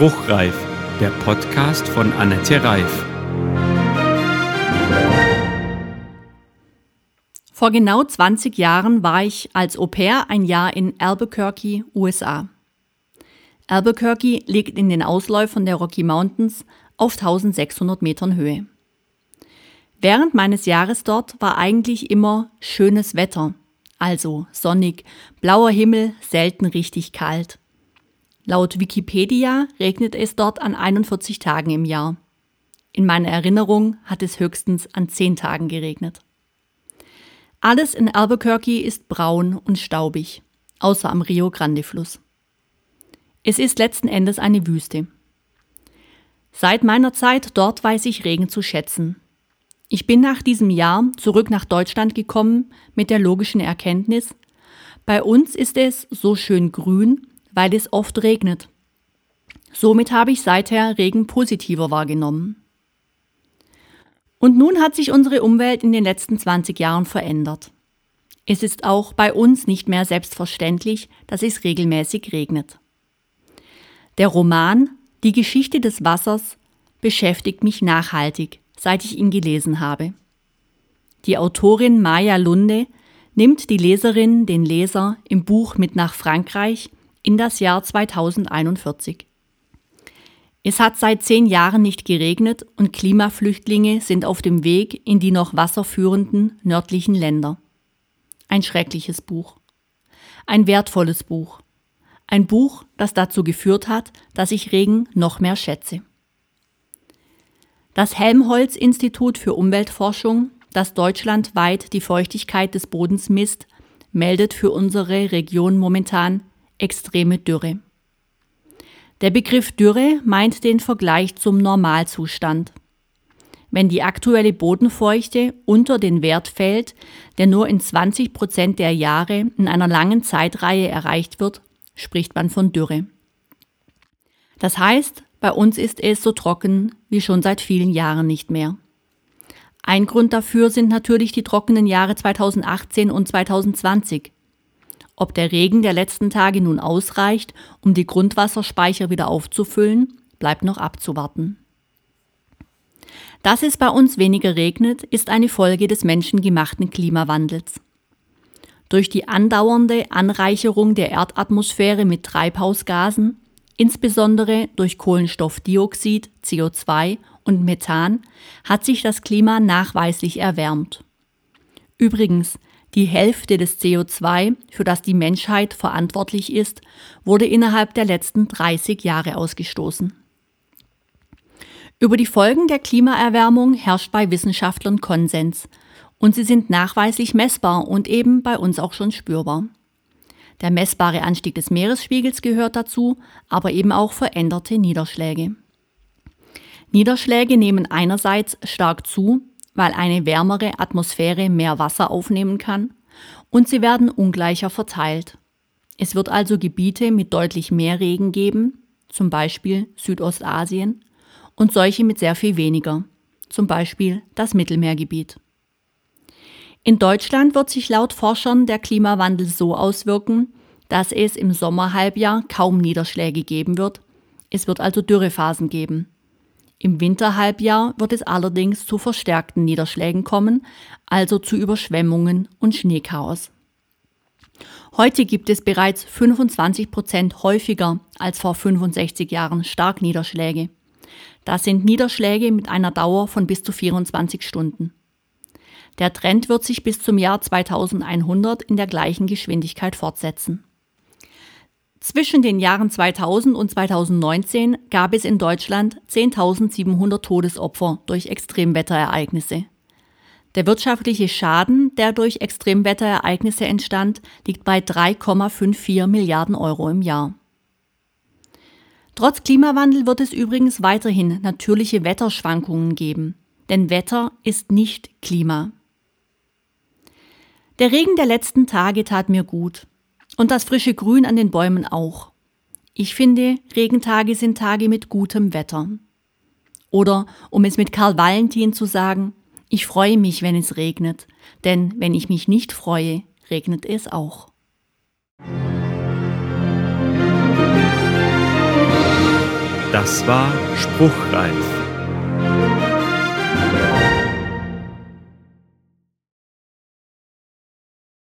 Spruchreif, der Podcast von Annette Reif. Vor genau 20 Jahren war ich als Au pair ein Jahr in Albuquerque, USA. Albuquerque liegt in den Ausläufern der Rocky Mountains auf 1600 Metern Höhe. Während meines Jahres dort war eigentlich immer schönes Wetter, also sonnig, blauer Himmel, selten richtig kalt. Laut Wikipedia regnet es dort an 41 Tagen im Jahr. In meiner Erinnerung hat es höchstens an 10 Tagen geregnet. Alles in Albuquerque ist braun und staubig, außer am Rio Grande Fluss. Es ist letzten Endes eine Wüste. Seit meiner Zeit dort weiß ich Regen zu schätzen. Ich bin nach diesem Jahr zurück nach Deutschland gekommen mit der logischen Erkenntnis, bei uns ist es so schön grün weil es oft regnet. Somit habe ich seither Regen positiver wahrgenommen. Und nun hat sich unsere Umwelt in den letzten 20 Jahren verändert. Es ist auch bei uns nicht mehr selbstverständlich, dass es regelmäßig regnet. Der Roman Die Geschichte des Wassers beschäftigt mich nachhaltig, seit ich ihn gelesen habe. Die Autorin Maya Lunde nimmt die Leserin, den Leser im Buch mit nach Frankreich in das Jahr 2041. Es hat seit zehn Jahren nicht geregnet und Klimaflüchtlinge sind auf dem Weg in die noch wasserführenden nördlichen Länder. Ein schreckliches Buch. Ein wertvolles Buch. Ein Buch, das dazu geführt hat, dass ich Regen noch mehr schätze. Das Helmholtz-Institut für Umweltforschung, das deutschlandweit die Feuchtigkeit des Bodens misst, meldet für unsere Region momentan extreme Dürre. Der Begriff Dürre meint den Vergleich zum Normalzustand. Wenn die aktuelle Bodenfeuchte unter den Wert fällt, der nur in 20 Prozent der Jahre in einer langen Zeitreihe erreicht wird, spricht man von Dürre. Das heißt, bei uns ist es so trocken wie schon seit vielen Jahren nicht mehr. Ein Grund dafür sind natürlich die trockenen Jahre 2018 und 2020. Ob der Regen der letzten Tage nun ausreicht, um die Grundwasserspeicher wieder aufzufüllen, bleibt noch abzuwarten. Dass es bei uns weniger regnet, ist eine Folge des menschengemachten Klimawandels. Durch die andauernde Anreicherung der Erdatmosphäre mit Treibhausgasen, insbesondere durch Kohlenstoffdioxid, CO2 und Methan, hat sich das Klima nachweislich erwärmt. Übrigens, die Hälfte des CO2, für das die Menschheit verantwortlich ist, wurde innerhalb der letzten 30 Jahre ausgestoßen. Über die Folgen der Klimaerwärmung herrscht bei Wissenschaftlern Konsens und sie sind nachweislich messbar und eben bei uns auch schon spürbar. Der messbare Anstieg des Meeresspiegels gehört dazu, aber eben auch veränderte Niederschläge. Niederschläge nehmen einerseits stark zu, weil eine wärmere Atmosphäre mehr Wasser aufnehmen kann und sie werden ungleicher verteilt. Es wird also Gebiete mit deutlich mehr Regen geben, zum Beispiel Südostasien, und solche mit sehr viel weniger, zum Beispiel das Mittelmeergebiet. In Deutschland wird sich laut Forschern der Klimawandel so auswirken, dass es im Sommerhalbjahr kaum Niederschläge geben wird. Es wird also Dürrephasen geben. Im Winterhalbjahr wird es allerdings zu verstärkten Niederschlägen kommen, also zu Überschwemmungen und Schneechaos. Heute gibt es bereits 25 Prozent häufiger als vor 65 Jahren Starkniederschläge. Das sind Niederschläge mit einer Dauer von bis zu 24 Stunden. Der Trend wird sich bis zum Jahr 2100 in der gleichen Geschwindigkeit fortsetzen. Zwischen den Jahren 2000 und 2019 gab es in Deutschland 10.700 Todesopfer durch Extremwetterereignisse. Der wirtschaftliche Schaden, der durch Extremwetterereignisse entstand, liegt bei 3,54 Milliarden Euro im Jahr. Trotz Klimawandel wird es übrigens weiterhin natürliche Wetterschwankungen geben, denn Wetter ist nicht Klima. Der Regen der letzten Tage tat mir gut. Und das frische Grün an den Bäumen auch. Ich finde, Regentage sind Tage mit gutem Wetter. Oder, um es mit Karl Valentin zu sagen, ich freue mich, wenn es regnet, denn wenn ich mich nicht freue, regnet es auch. Das war Spruchreif